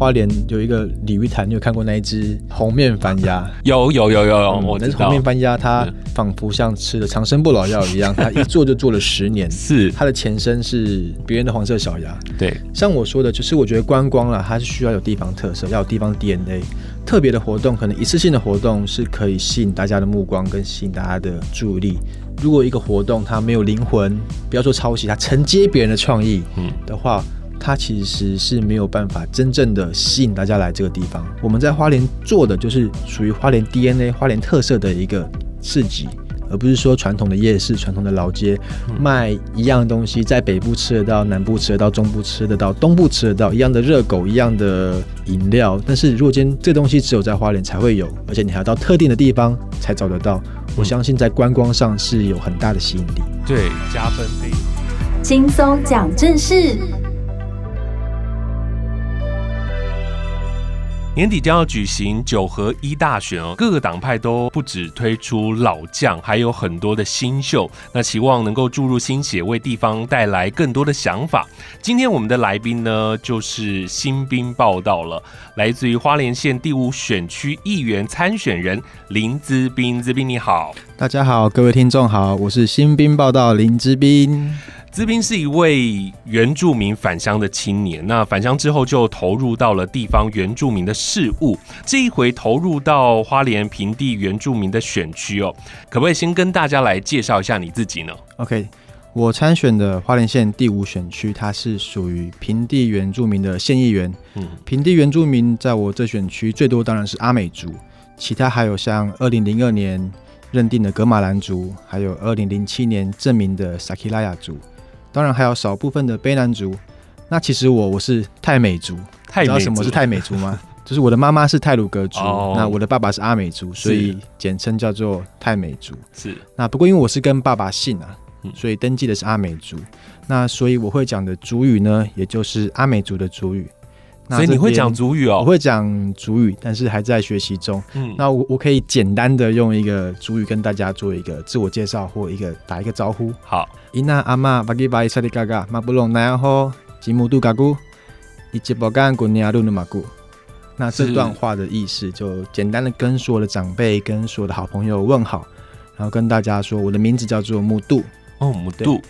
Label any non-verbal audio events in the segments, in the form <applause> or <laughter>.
花莲有一个鲤鱼潭，你有看过那一只红面番鸭？<laughs> 有有有有有，嗯、我知道。红面番鸭它仿佛像吃了长生不老药一样，它 <laughs> 一做就做了十年。是它的前身是别人的黄色小鸭。对，像我说的，就是我觉得观光了，它是需要有地方特色，要有地方 DNA。特别的活动，可能一次性的活动是可以吸引大家的目光跟吸引大家的注意力。如果一个活动它没有灵魂，不要说抄袭，它承接别人的创意，嗯的话，它其实是没有办法真正的吸引大家来这个地方。我们在花莲做的就是属于花莲 DNA、花莲特色的一个市集。而不是说传统的夜市、传统的老街卖一样东西，在北部吃得到，南部吃得到，中部吃得到，东部吃得到一样的热狗、一样的饮料。但是如果今天这东西只有在花莲才会有，而且你还要到特定的地方才找得到，我相信在观光上是有很大的吸引力。对，加分。轻松讲正事。年底将要举行九合一大选哦，各个党派都不止推出老将，还有很多的新秀，那期望能够注入新血，为地方带来更多的想法。今天我们的来宾呢，就是新兵报道了，来自于花莲县第五选区议员参选人林资斌。资斌你好，大家好，各位听众好，我是新兵报道林资斌。资斌是一位原住民返乡的青年，那返乡之后就投入到了地方原住民的事务。这一回投入到花莲平地原住民的选区哦，可不可以先跟大家来介绍一下你自己呢？OK，我参选的花莲县第五选区，它是属于平地原住民的县议员。嗯，平地原住民在我这选区最多当然是阿美族，其他还有像二零零二年认定的格马兰族，还有二零零七年证明的萨奇莱雅族。当然还有少部分的卑南族，那其实我我是泰美族，泰美族，知道什么是泰美族吗？<laughs> 就是我的妈妈是泰鲁格族，哦，那我的爸爸是阿美族，所以简称叫做泰美族。是，那不过因为我是跟爸爸姓啊，所以登记的是阿美族，那所以我会讲的族语呢，也就是阿美族的族语。所以你会讲主语哦？我会讲主语，但是还在学习中。嗯，那我我可以简单的用一个主语跟大家做一个自我介绍或一个打一个招呼。好，伊那阿妈巴吉巴伊萨里嘎嘎马布隆奈后吉姆杜嘎古伊吉波干古尼亚鲁努马古。那这段话的意思就简单的跟所有的长辈、跟所有的好朋友问好，然后跟大家说我的名字叫做木杜。哦，木杜。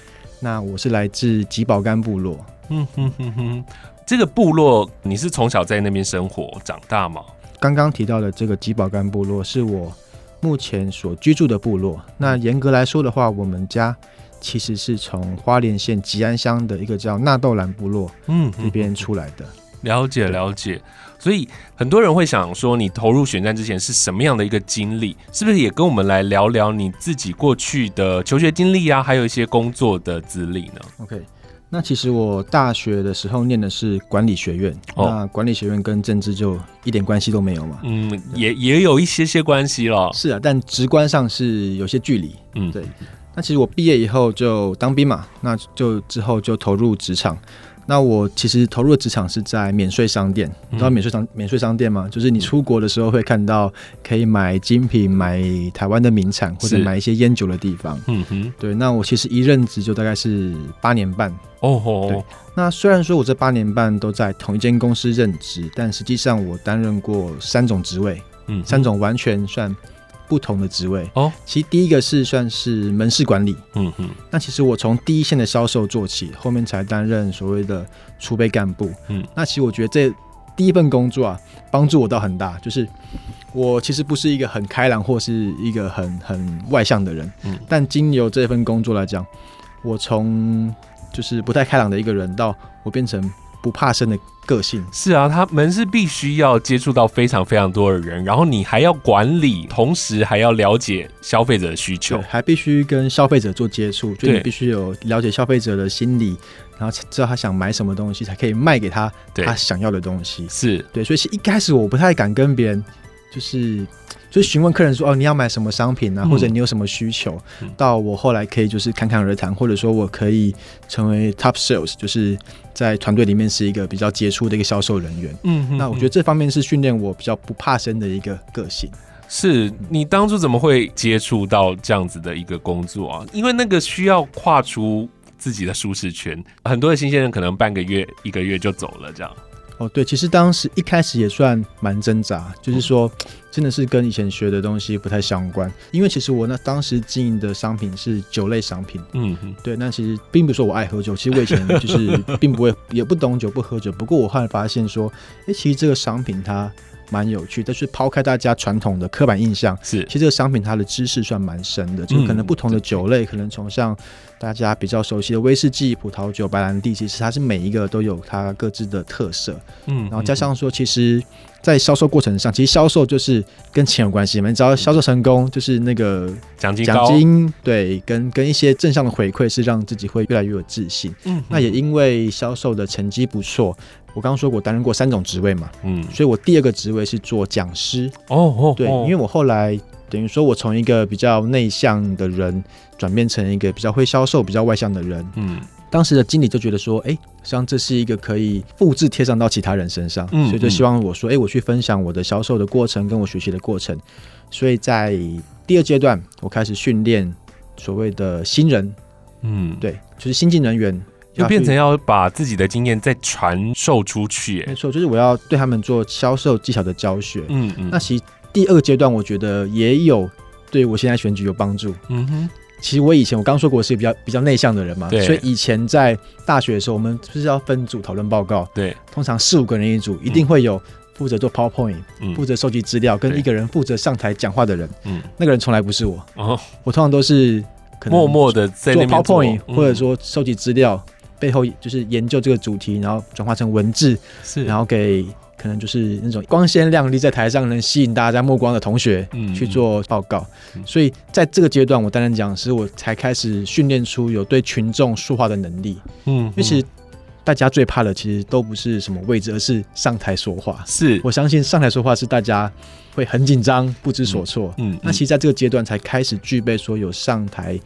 那我是来自吉宝干部落。嗯哼哼哼。这个部落，你是从小在那边生活长大吗？刚刚提到的这个吉宝干部落是我目前所居住的部落。那严格来说的话，我们家其实是从花莲县吉安乡的一个叫纳豆兰部落，嗯，这边出来的。了解了解。所以很多人会想说，你投入选战之前是什么样的一个经历？是不是也跟我们来聊聊你自己过去的求学经历啊，还有一些工作的资历呢？OK。那其实我大学的时候念的是管理学院，哦、那管理学院跟政治就一点关系都没有嘛。嗯，也也有一些些关系了。是啊，但直观上是有些距离。嗯，对。那其实我毕业以后就当兵嘛，那就之后就投入职场。那我其实投入的职场是在免税商店，你知道免税商免税商店吗？就是你出国的时候会看到可以买精品、买台湾的名产或者买一些烟酒的地方。嗯哼，对。那我其实一任职就大概是八年半。哦吼。对。那虽然说我这八年半都在同一间公司任职，但实际上我担任过三种职位，嗯，三种完全算。不同的职位。哦，其实第一个是算是门市管理，嗯哼，那其实我从第一线的销售做起，后面才担任所谓的储备干部，嗯，那其实我觉得这第一份工作啊，帮助我倒很大，就是我其实不是一个很开朗或是一个很很外向的人，嗯，但经由这份工作来讲，我从就是不太开朗的一个人，到我变成。不怕生的个性。是啊，他们是必须要接触到非常非常多的人，然后你还要管理，同时还要了解消费者的需求，还必须跟消费者做接触，就你必须有了解消费者的心理，然后知道他想买什么东西，才可以卖给他他想要的东西。是。对，所以一开始我不太敢跟别人就是。就询问客人说哦，你要买什么商品啊，或者你有什么需求？嗯、到我后来可以就是侃侃而谈，或者说我可以成为 top sales，就是在团队里面是一个比较杰出的一个销售人员。嗯，嗯，那我觉得这方面是训练我比较不怕生的一个个性。是你当初怎么会接触到这样子的一个工作啊？因为那个需要跨出自己的舒适圈，很多的新鲜人可能半个月、一个月就走了这样。哦，对，其实当时一开始也算蛮挣扎，就是说真的是跟以前学的东西不太相关。因为其实我那当时经营的商品是酒类商品，嗯嗯，对。那其实并不是说我爱喝酒，其实我以前就是并不会，<laughs> 也不懂酒，不喝酒。不过我后来发现说，哎，其实这个商品它。蛮有趣，但是抛开大家传统的刻板印象，是其实这个商品它的知识算蛮深的，就是可能不同的酒类，可能从像大家比较熟悉的威士忌、葡萄酒、白兰地，其实它是每一个都有它各自的特色。嗯，然后加上说，其实，在销售过程上，其实销售就是跟钱有关系嘛，你只要销售成功，就是那个奖金奖金，对，跟跟一些正向的回馈，是让自己会越来越有自信。嗯，那也因为销售的成绩不错。我刚刚说过，担任过三种职位嘛，嗯，所以我第二个职位是做讲师。哦哦，对，因为我后来等于说我从一个比较内向的人转变成一个比较会销售、比较外向的人。嗯，当时的经理就觉得说，哎，实际上这是一个可以复制贴上到其他人身上，嗯，所以就希望我说，哎，我去分享我的销售的过程跟我学习的过程。所以在第二阶段，我开始训练所谓的新人，嗯，对，就是新进人员。就变成要把自己的经验再传授出去，没错，就是我要对他们做销售技巧的教学。嗯嗯，那其实第二阶段，我觉得也有对我现在选举有帮助。嗯哼，其实我以前我刚说过我是比较比较内向的人嘛，所以以前在大学的时候，我们就是要分组讨论报告。对，通常四五个人一组，一定会有负责做 PowerPoint、负责收集资料，跟一个人负责上台讲话的人。嗯，那个人从来不是我。哦，我通常都是默默的在做 PowerPoint，或者说收集资料。背后就是研究这个主题，然后转化成文字，是，然后给可能就是那种光鲜亮丽，在台上能吸引大家目光的同学去做报告。嗯、所以在这个阶段，我担任讲师，我才开始训练出有对群众说话的能力。嗯，因为其实大家最怕的其实都不是什么位置，而是上台说话。是，我相信上台说话是大家会很紧张、不知所措。嗯，嗯，那其实在这个阶段才开始具备说有上台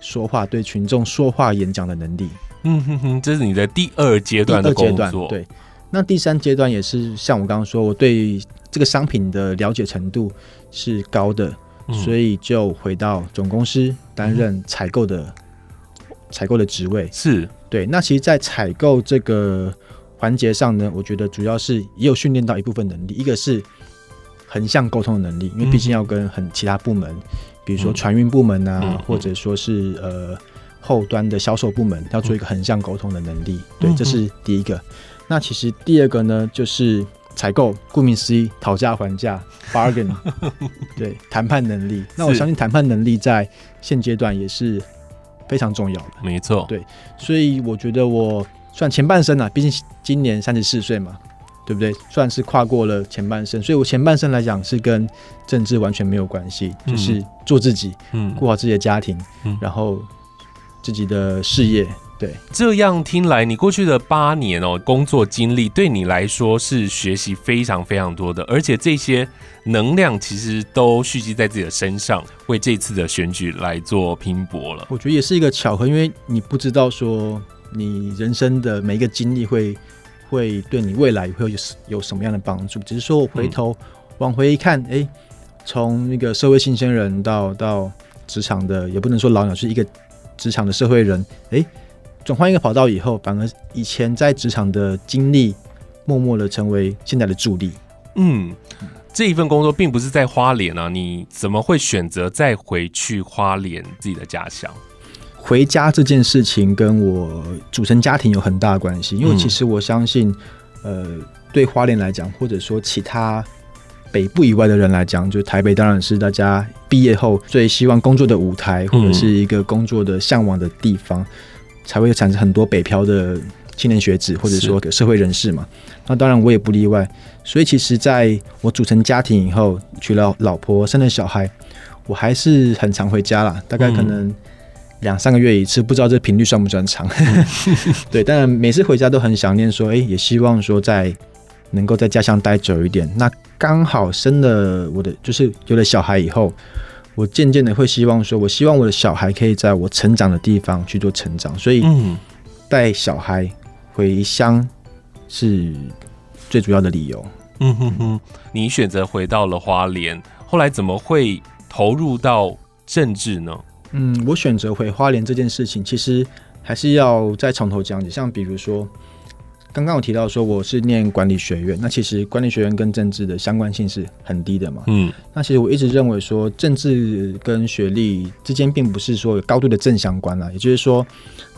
说话、对群众说话演讲的能力。嗯哼哼，这是你的第二阶段的工作。对，那第三阶段也是像我刚刚说，我对这个商品的了解程度是高的，嗯、所以就回到总公司担任采购的采购、嗯、的职位。是对。那其实，在采购这个环节上呢，我觉得主要是也有训练到一部分能力，一个是横向沟通的能力，因为毕竟要跟很其他部门，嗯、比如说船运部门啊，嗯、或者说是呃。后端的销售部门要做一个横向沟通的能力，嗯、对，这是第一个。那其实第二个呢，就是采购，顾名思义，讨价还价，<laughs> bargain，对，谈判能力。那我相信谈判能力在现阶段也是非常重要的，没错。对，所以我觉得我算前半生啊，毕竟今年三十四岁嘛，对不对？算是跨过了前半生，所以我前半生来讲是跟政治完全没有关系，就是做自己，嗯，顾好自己的家庭，嗯，然后。自己的事业，对，这样听来，你过去的八年哦，工作经历对你来说是学习非常非常多的，而且这些能量其实都蓄积在自己的身上，为这次的选举来做拼搏了。我觉得也是一个巧合，因为你不知道说你人生的每一个经历会会对你未来会有有什么样的帮助，只是说我回头往回一看，哎、嗯，从那个社会新鲜人到到职场的，也不能说老鸟，是一个。职场的社会人，哎，转换一个跑道以后，反而以前在职场的经历，默默的成为现在的助力。嗯，这一份工作并不是在花莲啊，你怎么会选择再回去花莲自己的家乡？回家这件事情跟我组成家庭有很大的关系，因为其实我相信，呃，对花莲来讲，或者说其他。北部以外的人来讲，就台北当然是大家毕业后最希望工作的舞台，或者是一个工作的向往的地方，才会产生很多北漂的青年学子，或者说社会人士嘛。那当然我也不例外。所以其实在我组成家庭以后，娶了老婆，生了小孩，我还是很常回家啦，大概可能两三个月一次，不知道这频率算不算长？<laughs> 对，当然每次回家都很想念，说，哎，也希望说在。能够在家乡待久一点，那刚好生了我的，就是有了小孩以后，我渐渐的会希望说，我希望我的小孩可以在我成长的地方去做成长，所以带小孩回乡是最主要的理由。嗯哼哼，你选择回到了花莲，后来怎么会投入到政治呢？嗯，我选择回花莲这件事情，其实还是要再从头讲起，像比如说。刚刚我提到说我是念管理学院，那其实管理学院跟政治的相关性是很低的嘛。嗯，那其实我一直认为说政治跟学历之间并不是说有高度的正相关啦，也就是说，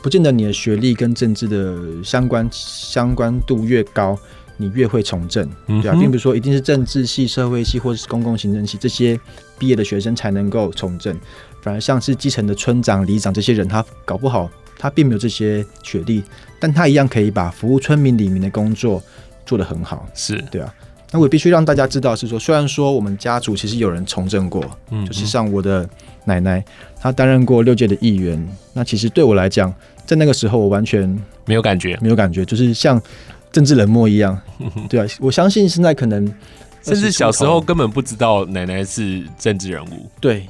不见得你的学历跟政治的相关相关度越高，你越会从政，对啊，并不是说一定是政治系、社会系或者是公共行政系这些毕业的学生才能够从政，反而像是基层的村长、里长这些人，他搞不好。他并没有这些学历，但他一样可以把服务村民、里面的工作做得很好。是对啊，那我必须让大家知道是说，虽然说我们家族其实有人从政过，嗯，就是像我的奶奶，她担任过六届的议员。那其实对我来讲，在那个时候我完全没有感觉，没有感觉，就是像政治冷漠一样。<laughs> 对啊，我相信现在可能甚至小时候根本不知道奶奶是政治人物。对。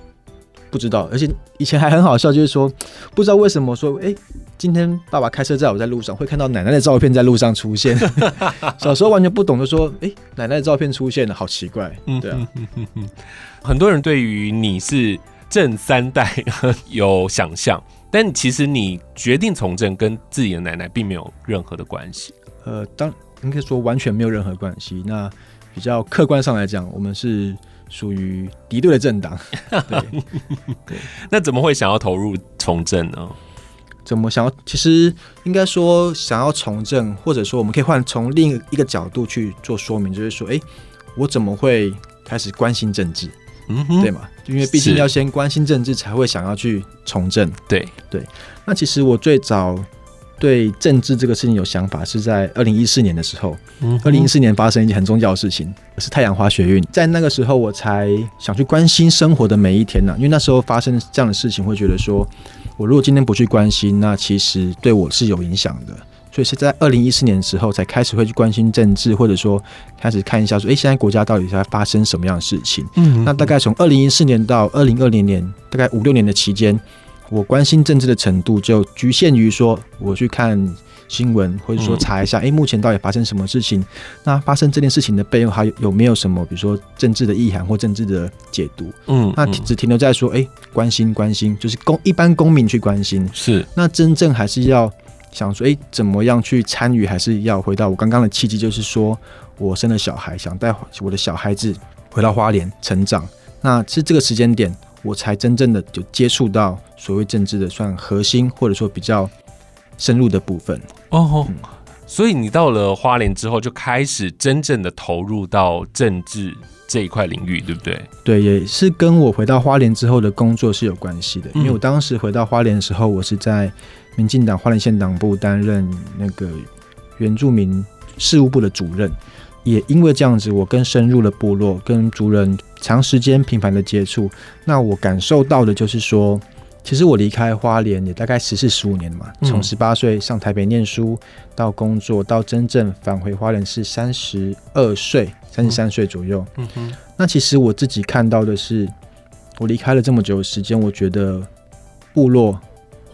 不知道，而且以前还很好笑，就是说不知道为什么说，哎、欸，今天爸爸开车载我在路上，会看到奶奶的照片在路上出现。<laughs> 小时候完全不懂，就说，哎、欸，奶奶的照片出现了，好奇怪。对啊，很多人对于你是正三代 <laughs> 有想象，但其实你决定从政跟自己的奶奶并没有任何的关系。呃，当应该说完全没有任何关系。那比较客观上来讲，我们是。属于敌对的政党，<laughs> 对，对，那怎么会想要投入从政呢？怎么想要？其实应该说想要从政，或者说我们可以换从另一个角度去做说明，就是说，哎、欸，我怎么会开始关心政治？嗯哼，对嘛？因为毕竟要先关心政治，才会想要去从政。对对，那其实我最早。对政治这个事情有想法，是在二零一四年的时候。二零一四年发生一件很重要的事情，是太阳花学运。在那个时候，我才想去关心生活的每一天呢、啊。因为那时候发生这样的事情，会觉得说，我如果今天不去关心，那其实对我是有影响的。所以是在二零一四年的时候，才开始会去关心政治，或者说开始看一下说，哎，现在国家到底在发生什么样的事情？嗯，那大概从二零一四年到二零二零年，大概五六年的期间。我关心政治的程度就局限于说，我去看新闻，或者说查一下，哎，目前到底发生什么事情？那发生这件事情的背后还有有没有什么，比如说政治的意涵或政治的解读？嗯，那只停留在说，哎，关心关心，就是公一般公民去关心。是，那真正还是要想说，哎，怎么样去参与？还是要回到我刚刚的契机，就是说我生了小孩，想带我的小孩子回到花莲成长。那是这个时间点。我才真正的就接触到所谓政治的算核心，或者说比较深入的部分哦。嗯、所以你到了花莲之后，就开始真正的投入到政治这一块领域，对不对？对，也是跟我回到花莲之后的工作是有关系的。因为我当时回到花莲的时候，我是在民进党花莲县党部担任那个原住民事务部的主任。也因为这样子，我更深入了部落，跟族人长时间频繁的接触。那我感受到的就是说，其实我离开花莲也大概十四十五年了嘛，从十八岁上台北念书，到工作，到真正返回花莲是三十二岁，三十三岁左右。嗯哼。那其实我自己看到的是，我离开了这么久的时间，我觉得部落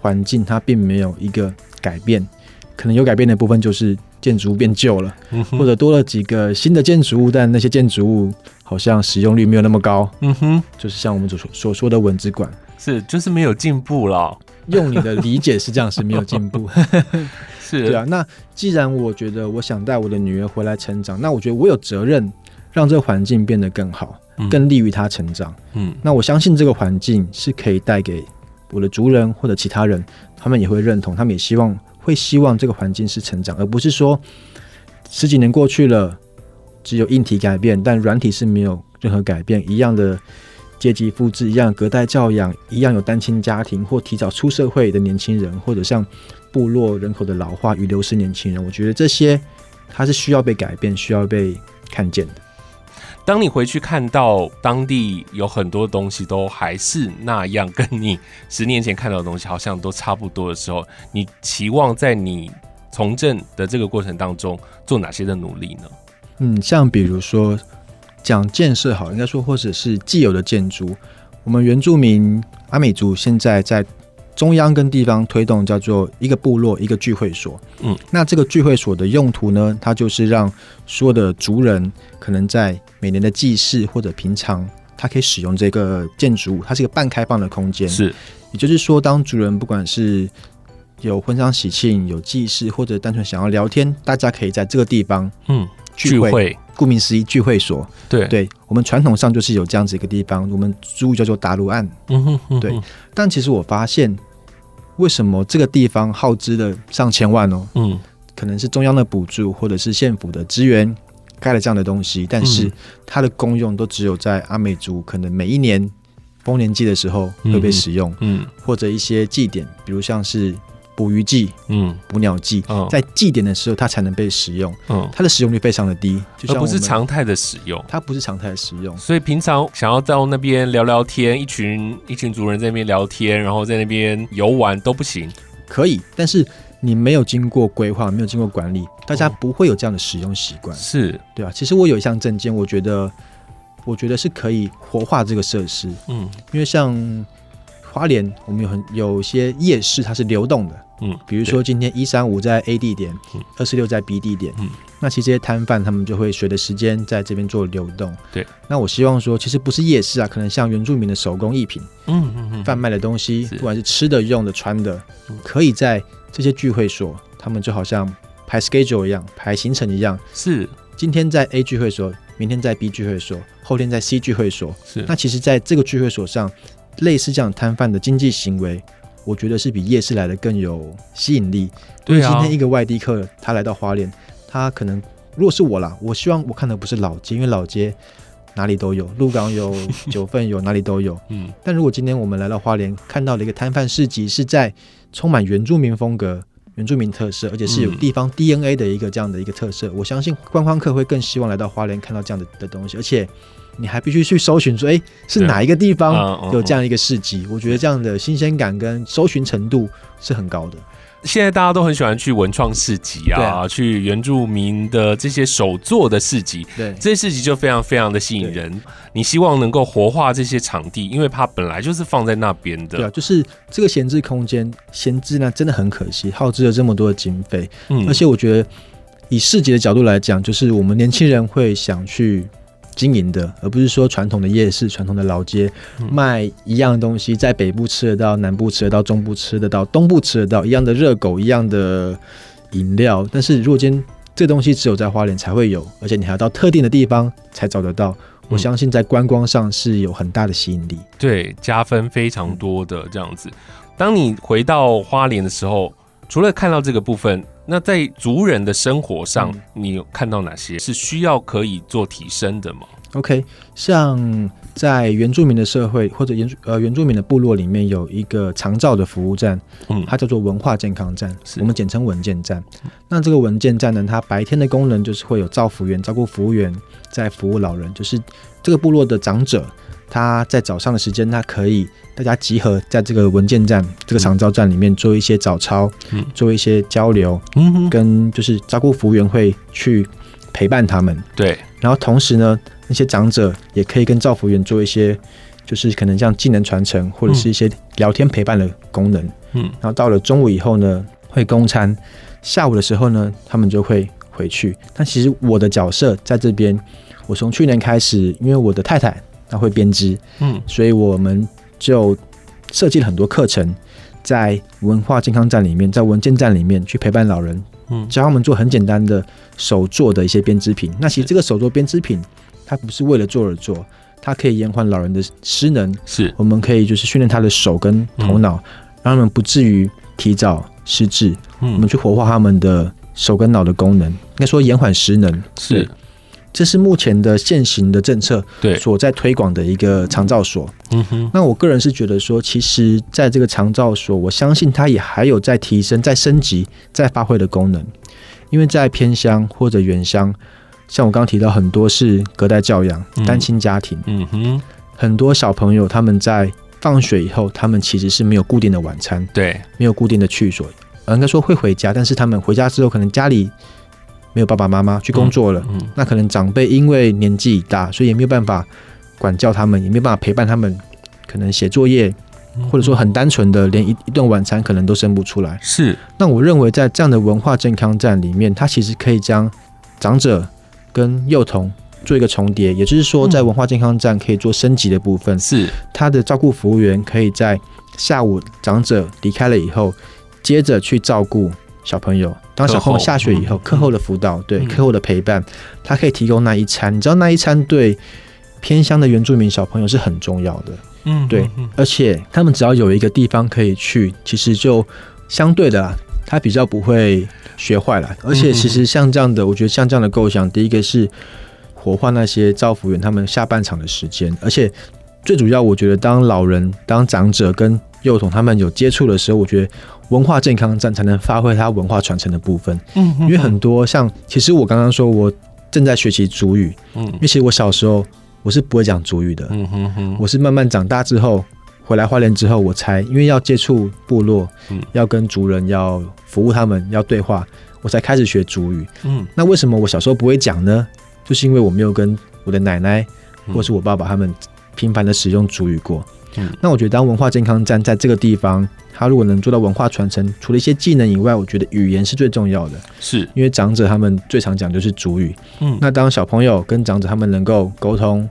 环境它并没有一个改变，可能有改变的部分就是。建筑物变旧了，或者多了几个新的建筑物，但那些建筑物好像使用率没有那么高。嗯哼，就是像我们所所说的蚊子馆，是就是没有进步了。用你的理解是这样，是没有进步。<laughs> 是，对啊。那既然我觉得我想带我的女儿回来成长，那我觉得我有责任让这个环境变得更好，更利于她成长。嗯，那我相信这个环境是可以带给我的族人或者其他人，他们也会认同，他们也希望。会希望这个环境是成长，而不是说十几年过去了，只有硬体改变，但软体是没有任何改变。一样的阶级复制，一样隔代教养，一样有单亲家庭或提早出社会的年轻人，或者像部落人口的老化与流失年轻人。我觉得这些它是需要被改变，需要被看见的。当你回去看到当地有很多东西都还是那样，跟你十年前看到的东西好像都差不多的时候，你期望在你从政的这个过程当中做哪些的努力呢？嗯，像比如说讲建设好，应该说或者是既有的建筑，我们原住民阿美族现在在。中央跟地方推动叫做一个部落一个聚会所，嗯，那这个聚会所的用途呢，它就是让所有的族人可能在每年的祭祀或者平常，他可以使用这个建筑物，它是一个半开放的空间，是，也就是说，当族人不管是有婚丧喜庆、有祭祀，或者单纯想要聊天，大家可以在这个地方嗯聚会。聚会顾名思义，聚会所。对对，我们传统上就是有这样子一个地方，我们俗语叫做打卤案。嗯哼，嗯哼，对。但其实我发现，为什么这个地方耗资了上千万哦？嗯，可能是中央的补助，或者是县府的资源盖了这样的东西，但是它的功用都只有在阿美族可能每一年丰年祭的时候会被使用，嗯，或者一些祭典，比如像是。捕鱼季，嗯，捕鸟季，嗯，在祭典的时候，它才能被使用，嗯，它的使用率非常的低，而不是常态的使用，它不是常态的使用，所以平常想要到那边聊聊天，一群一群族人在那边聊天，然后在那边游玩都不行，可以，但是你没有经过规划，没有经过管理，大家不会有这样的使用习惯，是。对啊。其实我有一项证件，我觉得，我觉得是可以活化这个设施，嗯，因为像花莲，我们有很有些夜市，它是流动的。嗯，比如说今天一三五在 A 地点，二四六在 B 地点，嗯，那其实这些摊贩他们就会随着时间在这边做流动。对，那我希望说，其实不是夜市啊，可能像原住民的手工艺品，嗯嗯嗯，贩卖的东西，不管是吃的、用的、穿的，可以在这些聚会所，他们就好像排 schedule 一样，排行程一样，是今天在 A 聚会所，明天在 B 聚会所，后天在 C 聚会所，是。那其实在这个聚会所上，类似这样摊贩的经济行为。我觉得是比夜市来的更有吸引力。对啊，今天一个外地客他来到花莲，他可能如果是我啦，我希望我看的不是老街，因为老街哪里都有，鹿港有，九份有，哪里都有。<laughs> 嗯。但如果今天我们来到花莲，看到了一个摊贩市集，是在充满原住民风格、原住民特色，而且是有地方 DNA 的一个这样的一个特色，我相信观光客会更希望来到花莲看到这样的的东西，而且。你还必须去搜寻说，哎、欸，是哪一个地方有这样一个市集？我觉得这样的新鲜感跟搜寻程度是很高的。现在大家都很喜欢去文创市集啊，啊去原住民的这些手作的市集，对，这些市集就非常非常的吸引人。你希望能够活化这些场地，因为它本来就是放在那边的。对啊，就是这个闲置空间闲置呢，真的很可惜，耗资了这么多的经费。嗯，而且我觉得以市集的角度来讲，就是我们年轻人会想去。经营的，而不是说传统的夜市、传统的老街卖一样的东西，在北部吃得到，南部吃得到，中部吃得到，东部吃得到一样的热狗、一样的饮料。但是如果今天这东西只有在花莲才会有，而且你还要到特定的地方才找得到，我相信在观光上是有很大的吸引力，对，加分非常多的这样子。当你回到花莲的时候，除了看到这个部分。那在族人的生活上，你有看到哪些是需要可以做提升的吗？OK，像在原住民的社会或者原呃原住民的部落里面，有一个长照的服务站，嗯，它叫做文化健康站，我们简称文件站。那这个文件站呢，它白天的功能就是会有照服员照顾服务员，在服务老人，就是这个部落的长者。他在早上的时间，他可以大家集合在这个文件站、这个长照站里面做一些早操，嗯，做一些交流，嗯，跟就是照顾服务员会去陪伴他们，对。然后同时呢，那些长者也可以跟照服员做一些，就是可能像技能传承或者是一些聊天陪伴的功能，嗯。然后到了中午以后呢，会供餐，下午的时候呢，他们就会回去。但其实我的角色在这边，我从去年开始，因为我的太太。他会编织，嗯，所以我们就设计了很多课程，在文化健康站里面，在文件站里面去陪伴老人，嗯，教他们做很简单的手做的一些编织品。那其实这个手做编织品，它不是为了做而做，它可以延缓老人的失能，是，我们可以就是训练他的手跟头脑，让他们不至于提早失智。嗯，我们去活化他们的手跟脑的功能，应该说延缓失能，是。这是目前的现行的政策，对，所在推广的一个长照所。嗯哼，那我个人是觉得说，其实在这个长照所，我相信它也还有在提升、在升级、在发挥的功能。因为在偏乡或者原乡，像我刚刚提到，很多是隔代教养、单亲家庭。嗯哼，很多小朋友他们在放学以后，他们其实是没有固定的晚餐，对，没有固定的去所。应该说会回家，但是他们回家之后，可能家里。没有爸爸妈妈去工作了，嗯嗯、那可能长辈因为年纪已大，所以也没有办法管教他们，也没有办法陪伴他们，可能写作业，或者说很单纯的连一一顿晚餐可能都生不出来。是，那我认为在这样的文化健康站里面，它其实可以将长者跟幼童做一个重叠，也就是说，在文化健康站可以做升级的部分。是，他的照顾服务员可以在下午长者离开了以后。接着去照顾小朋友。当小朋友下学以后，课后，的辅导，对课后的陪伴，他可以提供那一餐。你知道那一餐对偏乡的原住民小朋友是很重要的。嗯，对，而且他们只要有一个地方可以去，其实就相对的，他比较不会学坏了。而且其实像这样的，我觉得像这样的构想，第一个是活化那些造福员他们下半场的时间，而且最主要，我觉得当老人、当长者跟幼童他们有接触的时候，我觉得文化健康站才能发挥它文化传承的部分。嗯，因为很多像，其实我刚刚说我正在学习主语，嗯，因为其实我小时候。我是不会讲主语的，嗯哼哼，我是慢慢长大之后回来花莲之后，我才因为要接触部落，嗯，要跟族人要服务他们，要对话，我才开始学主语。嗯，那为什么我小时候不会讲呢？就是因为我没有跟我的奶奶或是我爸爸他们频繁的使用主语过。嗯，那我觉得当文化健康站在这个地方，他如果能做到文化传承，除了一些技能以外，我觉得语言是最重要的。是因为长者他们最常讲就是主语。嗯，那当小朋友跟长者他们能够沟通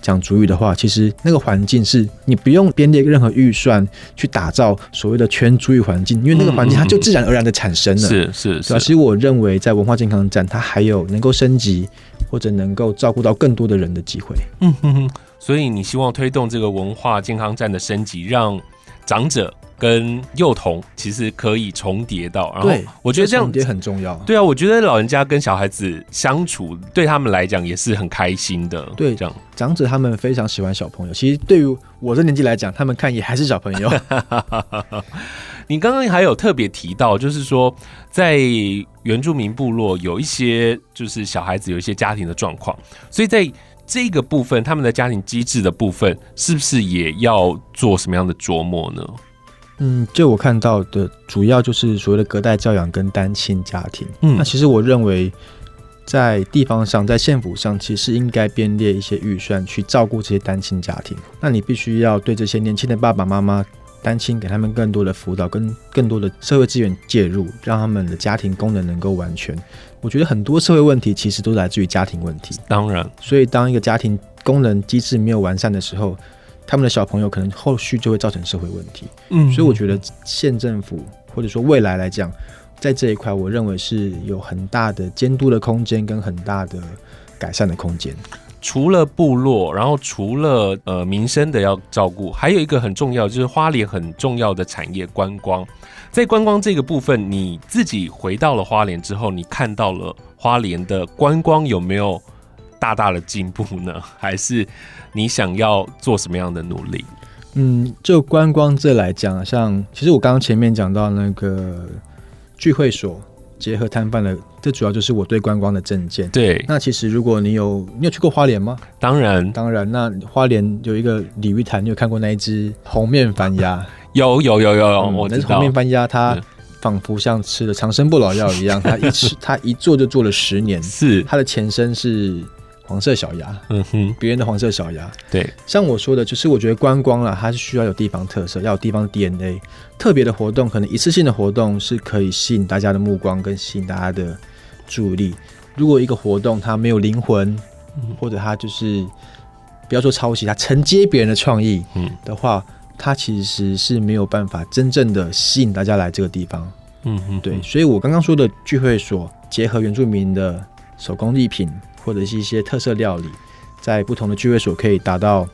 讲主语的话，其实那个环境是你不用编列任何预算去打造所谓的全主语环境，因为那个环境它就自然而然的产生了。是是是。其实我认为在文化健康站，它还有能够升级或者能够照顾到更多的人的机会。嗯哼哼。所以你希望推动这个文化健康站的升级，让长者。跟幼童其实可以重叠到，然后我觉得这样也很重要。对啊，我觉得老人家跟小孩子相处，对他们来讲也是很开心的。对，这样长者他们非常喜欢小朋友。其实对于我这年纪来讲，他们看也还是小朋友。<laughs> 你刚刚还有特别提到，就是说在原住民部落有一些就是小孩子有一些家庭的状况，所以在这个部分，他们的家庭机制的部分，是不是也要做什么样的琢磨呢？嗯，就我看到的，主要就是所谓的隔代教养跟单亲家庭。嗯，那其实我认为，在地方上，在县府上，其实应该编列一些预算去照顾这些单亲家庭。那你必须要对这些年轻的爸爸妈妈、单亲，给他们更多的辅导，跟更多的社会资源介入，让他们的家庭功能能够完全。我觉得很多社会问题其实都来自于家庭问题。当然，所以当一个家庭功能机制没有完善的时候，他们的小朋友可能后续就会造成社会问题，嗯，所以我觉得县政府或者说未来来讲，在这一块，我认为是有很大的监督的空间跟很大的改善的空间。除了部落，然后除了呃民生的要照顾，还有一个很重要就是花莲很重要的产业观光。在观光这个部分，你自己回到了花莲之后，你看到了花莲的观光有没有大大的进步呢？<laughs> 还是？你想要做什么样的努力？嗯，就观光这来讲，像其实我刚刚前面讲到那个聚会所结合摊贩的，这主要就是我对观光的证件。对，那其实如果你有你有去过花莲吗？当然，当然。那花莲有一个鲤鱼潭，你有看过那一只红面番鸭？有有有有有。那红面番鸭它仿佛像吃了长生不老药一样，它一吃 <laughs> 它一做就做了十年。是，它的前身是。黄色小鸭，嗯哼，别人的黄色小鸭，对，像我说的，就是我觉得观光啦，它是需要有地方特色，要有地方 DNA，特别的活动，可能一次性的活动是可以吸引大家的目光跟吸引大家的注意力。如果一个活动它没有灵魂，或者它就是不要说抄袭，它承接别人的创意，嗯。的话，它其实是没有办法真正的吸引大家来这个地方，嗯哼，对，所以我刚刚说的聚会所结合原住民的手工艺品。或者是一些特色料理，在不同的聚会所可以达到，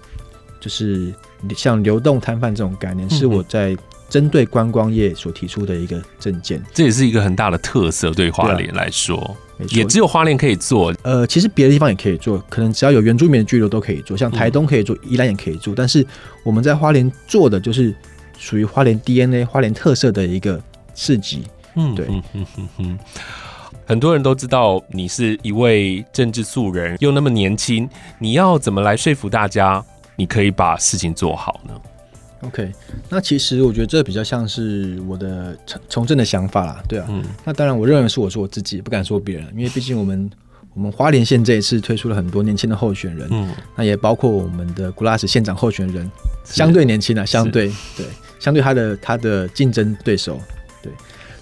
就是像流动摊贩这种概念，是我在针对观光业所提出的一个证件。这也是一个很大的特色，对花莲来说，啊、也只有花莲可以做。呃，其实别的地方也可以做，可能只要有原住民的居留都可以做，像台东可以做，宜兰也可以做。但是我们在花莲做的就是属于花莲 DNA、花莲特色的一个市集。嗯，对，嗯嗯嗯嗯。很多人都知道你是一位政治素人，又那么年轻，你要怎么来说服大家，你可以把事情做好呢？OK，那其实我觉得这比较像是我的从从政的想法啦，对啊，嗯，那当然我认为是我说我自己，不敢说别人，因为毕竟我们 <laughs> 我们花莲县这一次推出了很多年轻的候选人，嗯，那也包括我们的古拉斯县长候选人，相对年轻啊，相对对，相对他的他的竞争对手，对。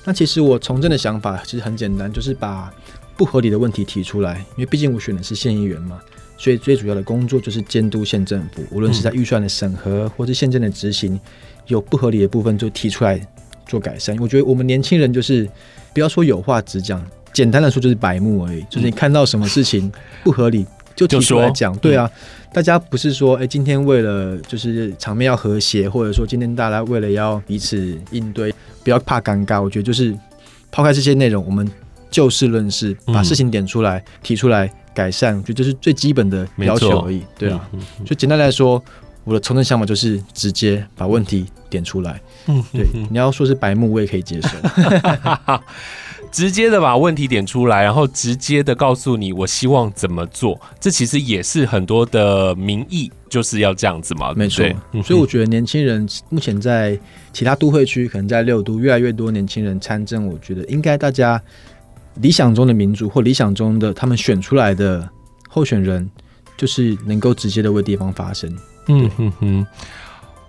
那其实我从政的想法其实很简单，就是把不合理的问题提出来，因为毕竟我选的是县议员嘛，所以最主要的工作就是监督县政府，无论是在预算的审核或是县政的执行，有不合理的部分就提出来做改善。我觉得我们年轻人就是不要说有话直讲，简单的说就是白目而已。就是你看到什么事情不合理，就提出来讲。对啊，大家不是说，哎，今天为了就是场面要和谐，或者说今天大家为了要彼此应对，不要怕尴尬。我觉得就是抛开这些内容，我们就事论事，把事情点出来，提出来改善。我觉得这是最基本的要求而已。对啊，就简单来说。我的从政想法就是直接把问题点出来。嗯，对，你要说是白目，我也可以接受。<laughs> 直接的把问题点出来，然后直接的告诉你我希望怎么做。这其实也是很多的民意就是要这样子嘛。没错，所以我觉得年轻人目前在其他都会区，可能在六都越来越多年轻人参政。我觉得应该大家理想中的民主或理想中的他们选出来的候选人，就是能够直接的为地方发声。嗯哼哼，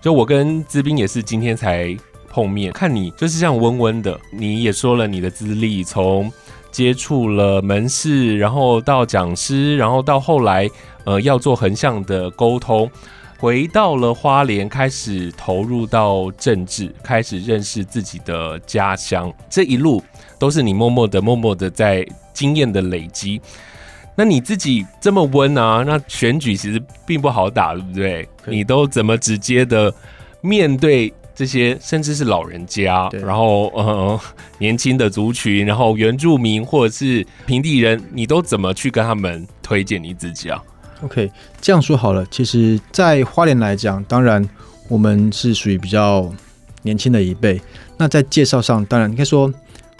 就我跟资斌也是今天才碰面，看你就是这样温温的。你也说了你的资历，从接触了门市，然后到讲师，然后到后来呃要做横向的沟通，回到了花莲，开始投入到政治，开始认识自己的家乡。这一路都是你默默的、默默的在经验的累积。那你自己这么温啊？那选举其实并不好打，对不对？你都怎么直接的面对这些，甚至是老人家，然后呃年轻的族群，然后原住民或者是平地人，你都怎么去跟他们推荐你自己啊？OK，这样说好了。其实，在花莲来讲，当然我们是属于比较年轻的一辈。那在介绍上，当然应该说。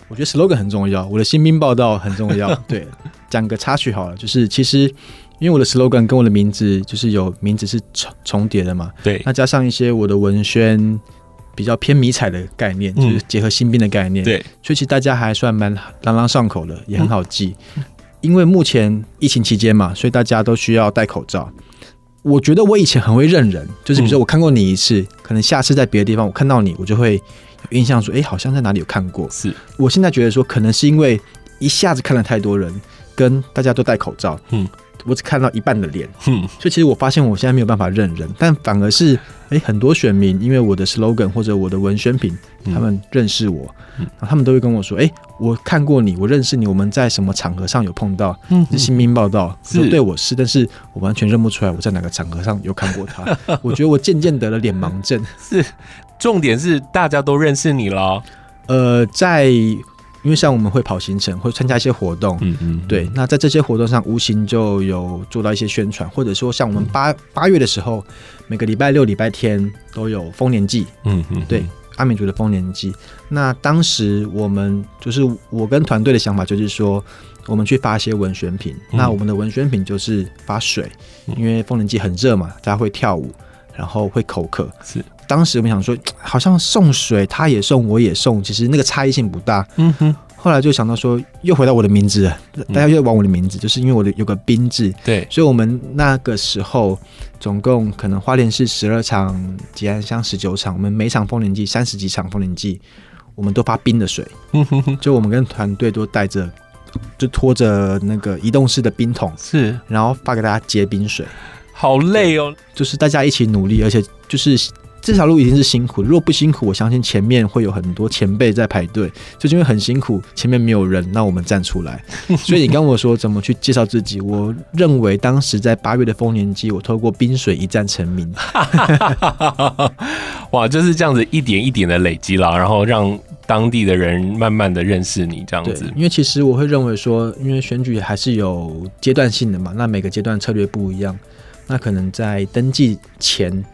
我觉得 slogan 很重要，我的新兵报道很重要。<laughs> 对，讲个插曲好了，就是其实因为我的 slogan 跟我的名字就是有名字是重重叠的嘛。对，那加上一些我的文宣比较偏迷彩的概念，就是结合新兵的概念。对，所以其实大家还算蛮朗朗上口的，也很好记。因为目前疫情期间嘛，所以大家都需要戴口罩。我觉得我以前很会认人，就是比如说我看过你一次，可能下次在别的地方我看到你，我就会有。印象说，哎、欸，好像在哪里有看过。是，我现在觉得说，可能是因为一下子看了太多人，跟大家都戴口罩，嗯，我只看到一半的脸，嗯，所以其实我发现我现在没有办法认人，但反而是，哎、欸，很多选民因为我的 slogan 或者我的文宣品，他们认识我，嗯，然后他们都会跟我说，哎、欸，我看过你，我认识你，我们在什么场合上有碰到，嗯，是新兵报道，是。对我是，但是我完全认不出来我在哪个场合上有看过他，<laughs> 我觉得我渐渐得了脸盲症，是。重点是大家都认识你了，呃，在因为像我们会跑行程，会参加一些活动，嗯嗯，对。那在这些活动上，无形就有做到一些宣传，或者说像我们八八月的时候，每个礼拜六、礼拜天都有丰年祭，嗯嗯，对，阿美族的丰年祭。那当时我们就是我跟团队的想法就是说，我们去发一些文宣品。那我们的文宣品就是发水，因为丰年祭很热嘛，大家会跳舞，然后会口渴，是。当时我们想说，<tsk> 好像送水，他也送，我也送，其实那个差异性不大。嗯哼。后来就想到说，又回到我的名字了，大家又玩我的名字，就是因为我的有个兵字。对。所以我们那个时候总共可能花莲市十二场，吉安乡十九场，我们每场风铃季三十几场风铃季，我们都发冰的水。嗯哼。就我们跟团队都带着，就拖着那个移动式的冰桶，是，然后发给大家接冰水。好累哦。就是大家一起努力，而且就是。这条路已经是辛苦，如果不辛苦，我相信前面会有很多前辈在排队。就因为很辛苦，前面没有人，那我们站出来。<laughs> 所以你跟我说怎么去介绍自己，我认为当时在八月的丰年祭，我透过冰水一战成名。<laughs> 哇，就是这样子一点一点的累积了，然后让当地的人慢慢的认识你这样子。因为其实我会认为说，因为选举还是有阶段性的嘛，那每个阶段策略不一样，那可能在登记前。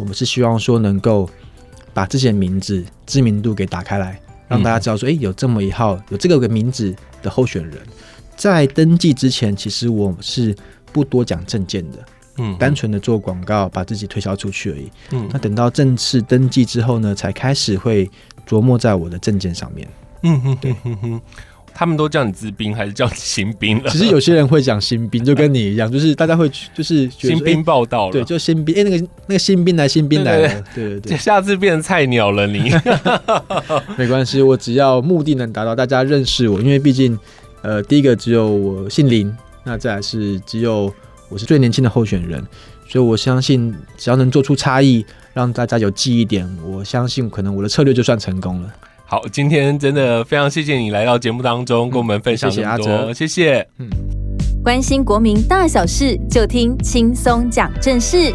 我们是希望说能够把这些名字知名度给打开来，让大家知道说，哎，有这么一号有这个个名字的候选人，在登记之前，其实我是不多讲证件的，嗯，单纯的做广告，把自己推销出去而已。嗯，那等到正式登记之后呢，才开始会琢磨在我的证件上面。嗯哼，对，哼哼。他们都叫你资兵还是叫你新兵了？其实有些人会讲新兵，就跟你一样，就是大家会就是新兵报道了，对，就新兵。哎、欸，那个那个新兵来，新兵来了，对对对，对，下次变成菜鸟了你。<laughs> 没关系，我只要目的能达到，大家认识我，因为毕竟呃，第一个只有我姓林，那再来是只有我是最年轻的候选人，所以我相信只要能做出差异，让大家有记忆点，我相信可能我的策略就算成功了。好，今天真的非常谢谢你来到节目当中，跟我们分享这么多，嗯、谢谢，谢谢。嗯，关心国民大小事，就听轻松讲正事。